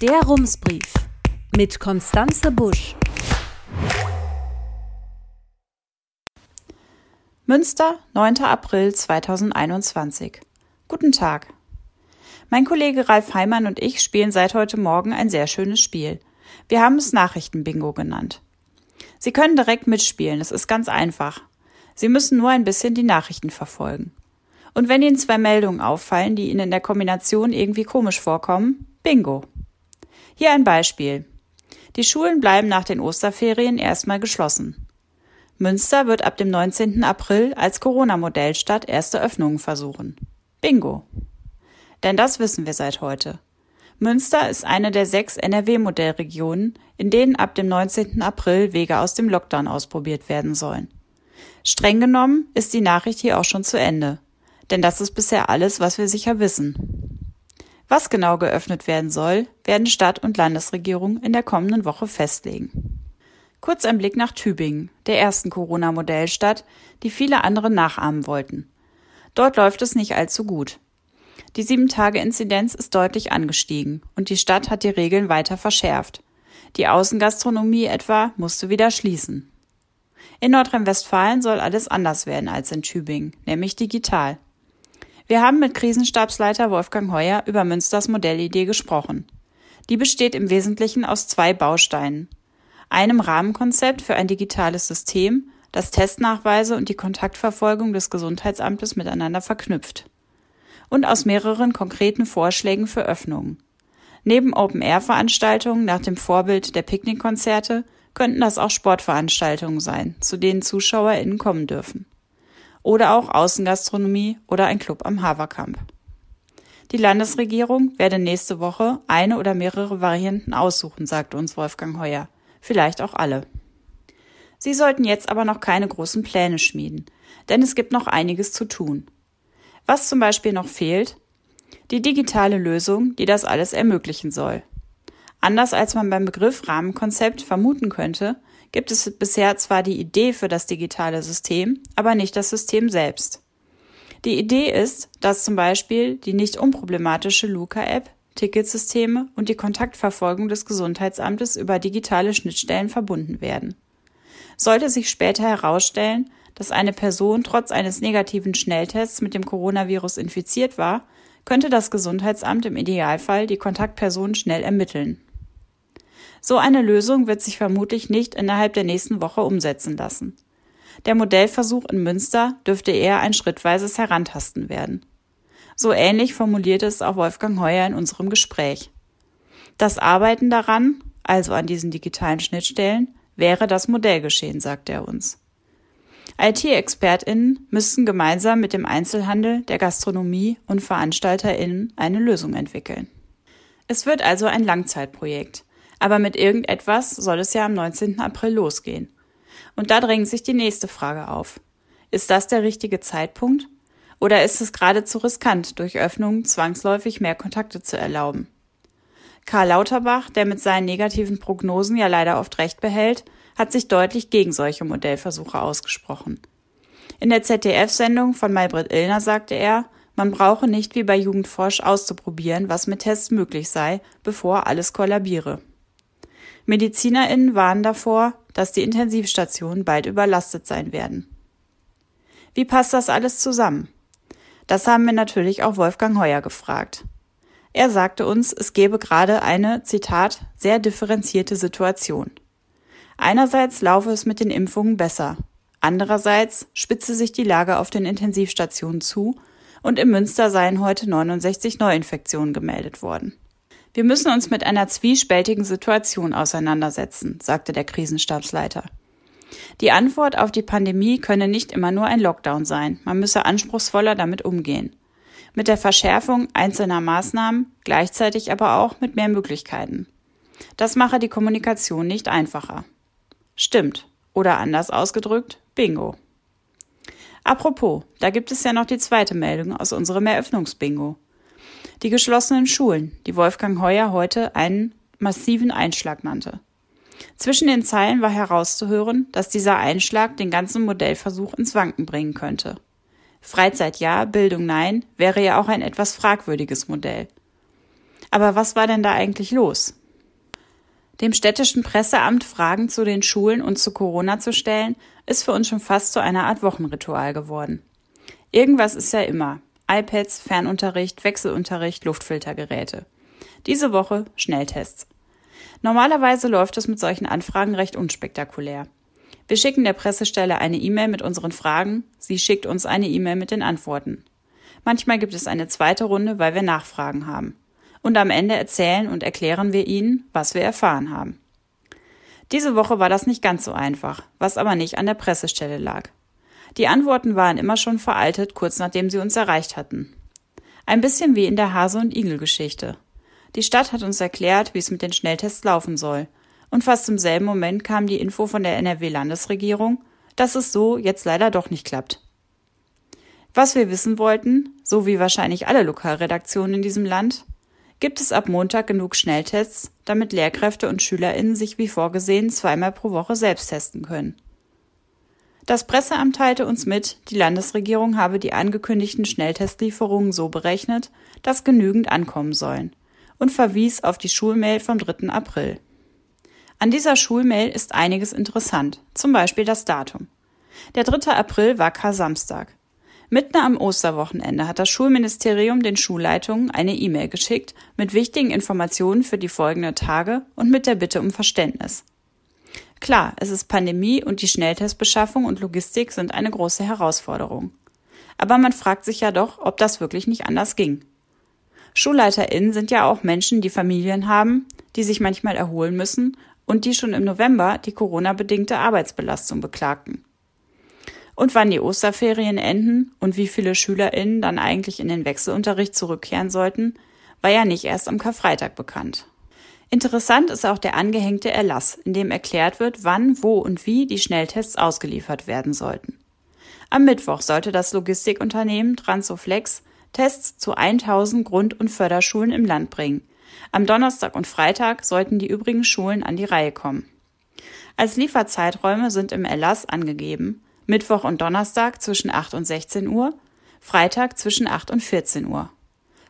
Der Rumsbrief mit Konstanze Busch. Münster, 9. April 2021. Guten Tag. Mein Kollege Ralf Heimann und ich spielen seit heute Morgen ein sehr schönes Spiel. Wir haben es Nachrichtenbingo genannt. Sie können direkt mitspielen, es ist ganz einfach. Sie müssen nur ein bisschen die Nachrichten verfolgen. Und wenn Ihnen zwei Meldungen auffallen, die Ihnen in der Kombination irgendwie komisch vorkommen, bingo. Hier ein Beispiel. Die Schulen bleiben nach den Osterferien erstmal geschlossen. Münster wird ab dem 19. April als Corona-Modellstadt erste Öffnungen versuchen. Bingo. Denn das wissen wir seit heute. Münster ist eine der sechs NRW-Modellregionen, in denen ab dem 19. April Wege aus dem Lockdown ausprobiert werden sollen. Streng genommen ist die Nachricht hier auch schon zu Ende. Denn das ist bisher alles, was wir sicher wissen. Was genau geöffnet werden soll, werden Stadt- und Landesregierung in der kommenden Woche festlegen. Kurz ein Blick nach Tübingen, der ersten Corona-Modellstadt, die viele andere nachahmen wollten. Dort läuft es nicht allzu gut. Die Sieben-Tage-Inzidenz ist deutlich angestiegen und die Stadt hat die Regeln weiter verschärft. Die Außengastronomie etwa musste wieder schließen. In Nordrhein-Westfalen soll alles anders werden als in Tübingen, nämlich digital. Wir haben mit Krisenstabsleiter Wolfgang Heuer über Münsters Modellidee gesprochen. Die besteht im Wesentlichen aus zwei Bausteinen. Einem Rahmenkonzept für ein digitales System, das Testnachweise und die Kontaktverfolgung des Gesundheitsamtes miteinander verknüpft. Und aus mehreren konkreten Vorschlägen für Öffnungen. Neben Open-Air-Veranstaltungen nach dem Vorbild der Picknickkonzerte könnten das auch Sportveranstaltungen sein, zu denen ZuschauerInnen kommen dürfen oder auch Außengastronomie oder ein Club am Haverkamp. Die Landesregierung werde nächste Woche eine oder mehrere Varianten aussuchen, sagte uns Wolfgang Heuer. Vielleicht auch alle. Sie sollten jetzt aber noch keine großen Pläne schmieden, denn es gibt noch einiges zu tun. Was zum Beispiel noch fehlt? Die digitale Lösung, die das alles ermöglichen soll. Anders als man beim Begriff Rahmenkonzept vermuten könnte, gibt es bisher zwar die Idee für das digitale System, aber nicht das System selbst. Die Idee ist, dass zum Beispiel die nicht unproblematische Luca-App, Ticketsysteme und die Kontaktverfolgung des Gesundheitsamtes über digitale Schnittstellen verbunden werden. Sollte sich später herausstellen, dass eine Person trotz eines negativen Schnelltests mit dem Coronavirus infiziert war, könnte das Gesundheitsamt im Idealfall die Kontaktperson schnell ermitteln. So eine Lösung wird sich vermutlich nicht innerhalb der nächsten Woche umsetzen lassen. Der Modellversuch in Münster dürfte eher ein schrittweises Herantasten werden. So ähnlich formulierte es auch Wolfgang Heuer in unserem Gespräch. Das Arbeiten daran, also an diesen digitalen Schnittstellen, wäre das Modellgeschehen, sagt er uns. IT-ExpertInnen müssten gemeinsam mit dem Einzelhandel, der Gastronomie und VeranstalterInnen eine Lösung entwickeln. Es wird also ein Langzeitprojekt. Aber mit irgendetwas soll es ja am 19. April losgehen. Und da drängt sich die nächste Frage auf. Ist das der richtige Zeitpunkt? Oder ist es geradezu riskant, durch Öffnungen zwangsläufig mehr Kontakte zu erlauben? Karl Lauterbach, der mit seinen negativen Prognosen ja leider oft recht behält, hat sich deutlich gegen solche Modellversuche ausgesprochen. In der ZDF-Sendung von Maybrit Illner sagte er, man brauche nicht wie bei Jugendforsch auszuprobieren, was mit Tests möglich sei, bevor alles kollabiere. MedizinerInnen warnen davor, dass die Intensivstationen bald überlastet sein werden. Wie passt das alles zusammen? Das haben wir natürlich auch Wolfgang Heuer gefragt. Er sagte uns, es gebe gerade eine, Zitat, sehr differenzierte Situation. Einerseits laufe es mit den Impfungen besser. Andererseits spitze sich die Lage auf den Intensivstationen zu und im Münster seien heute 69 Neuinfektionen gemeldet worden. Wir müssen uns mit einer zwiespältigen Situation auseinandersetzen, sagte der Krisenstabsleiter. Die Antwort auf die Pandemie könne nicht immer nur ein Lockdown sein, man müsse anspruchsvoller damit umgehen. Mit der Verschärfung einzelner Maßnahmen, gleichzeitig aber auch mit mehr Möglichkeiten. Das mache die Kommunikation nicht einfacher. Stimmt. Oder anders ausgedrückt, Bingo. Apropos, da gibt es ja noch die zweite Meldung aus unserem Eröffnungsbingo. Die geschlossenen Schulen, die Wolfgang Heuer heute einen massiven Einschlag nannte. Zwischen den Zeilen war herauszuhören, dass dieser Einschlag den ganzen Modellversuch ins Wanken bringen könnte. Freizeit ja, Bildung nein, wäre ja auch ein etwas fragwürdiges Modell. Aber was war denn da eigentlich los? Dem städtischen Presseamt Fragen zu den Schulen und zu Corona zu stellen, ist für uns schon fast zu einer Art Wochenritual geworden. Irgendwas ist ja immer. iPads, Fernunterricht, Wechselunterricht, Luftfiltergeräte. Diese Woche Schnelltests. Normalerweise läuft es mit solchen Anfragen recht unspektakulär. Wir schicken der Pressestelle eine E-Mail mit unseren Fragen, sie schickt uns eine E-Mail mit den Antworten. Manchmal gibt es eine zweite Runde, weil wir Nachfragen haben. Und am Ende erzählen und erklären wir Ihnen, was wir erfahren haben. Diese Woche war das nicht ganz so einfach, was aber nicht an der Pressestelle lag. Die Antworten waren immer schon veraltet, kurz nachdem sie uns erreicht hatten. Ein bisschen wie in der Hase- und Igel-Geschichte. Die Stadt hat uns erklärt, wie es mit den Schnelltests laufen soll. Und fast im selben Moment kam die Info von der NRW-Landesregierung, dass es so jetzt leider doch nicht klappt. Was wir wissen wollten, so wie wahrscheinlich alle Lokalredaktionen in diesem Land, gibt es ab Montag genug Schnelltests, damit Lehrkräfte und SchülerInnen sich wie vorgesehen zweimal pro Woche selbst testen können. Das Presseamt teilte uns mit, die Landesregierung habe die angekündigten Schnelltestlieferungen so berechnet, dass genügend ankommen sollen und verwies auf die Schulmail vom 3. April. An dieser Schulmail ist einiges interessant, zum Beispiel das Datum. Der 3. April war Kar-Samstag. Mitten am Osterwochenende hat das Schulministerium den Schulleitungen eine E-Mail geschickt mit wichtigen Informationen für die folgenden Tage und mit der Bitte um Verständnis. Klar, es ist Pandemie und die Schnelltestbeschaffung und Logistik sind eine große Herausforderung. Aber man fragt sich ja doch, ob das wirklich nicht anders ging. SchulleiterInnen sind ja auch Menschen, die Familien haben, die sich manchmal erholen müssen und die schon im November die Corona-bedingte Arbeitsbelastung beklagten. Und wann die Osterferien enden und wie viele SchülerInnen dann eigentlich in den Wechselunterricht zurückkehren sollten, war ja nicht erst am Karfreitag bekannt. Interessant ist auch der angehängte Erlass, in dem erklärt wird, wann, wo und wie die Schnelltests ausgeliefert werden sollten. Am Mittwoch sollte das Logistikunternehmen Transoflex Tests zu 1000 Grund- und Förderschulen im Land bringen. Am Donnerstag und Freitag sollten die übrigen Schulen an die Reihe kommen. Als Lieferzeiträume sind im Erlass angegeben Mittwoch und Donnerstag zwischen 8 und 16 Uhr, Freitag zwischen 8 und 14 Uhr.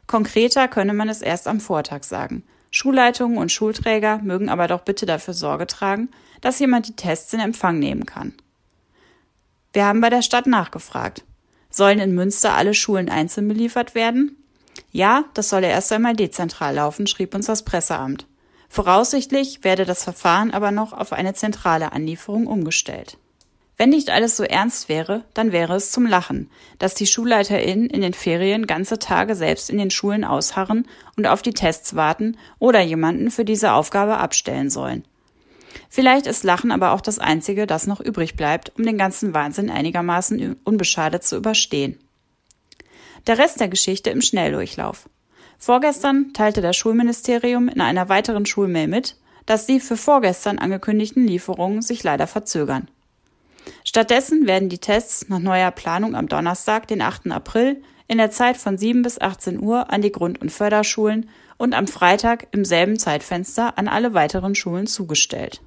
Konkreter könne man es erst am Vortag sagen. Schulleitungen und Schulträger mögen aber doch bitte dafür Sorge tragen, dass jemand die Tests in Empfang nehmen kann. Wir haben bei der Stadt nachgefragt. Sollen in Münster alle Schulen einzeln beliefert werden? Ja, das solle erst einmal dezentral laufen, schrieb uns das Presseamt. Voraussichtlich werde das Verfahren aber noch auf eine zentrale Anlieferung umgestellt. Wenn nicht alles so ernst wäre, dann wäre es zum Lachen, dass die SchulleiterInnen in den Ferien ganze Tage selbst in den Schulen ausharren und auf die Tests warten oder jemanden für diese Aufgabe abstellen sollen. Vielleicht ist Lachen aber auch das Einzige, das noch übrig bleibt, um den ganzen Wahnsinn einigermaßen unbeschadet zu überstehen. Der Rest der Geschichte im Schnelldurchlauf. Vorgestern teilte das Schulministerium in einer weiteren Schulmail mit, dass die für vorgestern angekündigten Lieferungen sich leider verzögern. Stattdessen werden die Tests nach neuer Planung am Donnerstag, den 8. April, in der Zeit von 7 bis 18 Uhr an die Grund- und Förderschulen und am Freitag im selben Zeitfenster an alle weiteren Schulen zugestellt.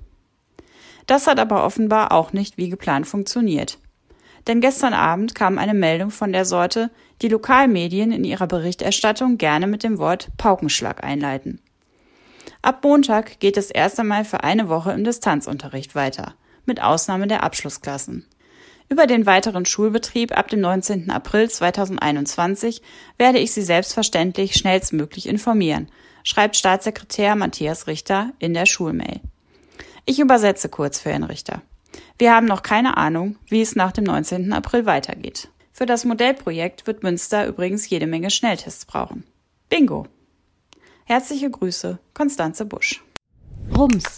Das hat aber offenbar auch nicht wie geplant funktioniert. Denn gestern Abend kam eine Meldung von der Sorte, die Lokalmedien in ihrer Berichterstattung gerne mit dem Wort Paukenschlag einleiten. Ab Montag geht es erst einmal für eine Woche im Distanzunterricht weiter, mit Ausnahme der Abschlussklassen. Über den weiteren Schulbetrieb ab dem 19. April 2021 werde ich Sie selbstverständlich schnellstmöglich informieren, schreibt Staatssekretär Matthias Richter in der Schulmail. Ich übersetze kurz für Herrn Richter. Wir haben noch keine Ahnung, wie es nach dem 19. April weitergeht. Für das Modellprojekt wird Münster übrigens jede Menge Schnelltests brauchen. Bingo! Herzliche Grüße, Konstanze Busch. Rums,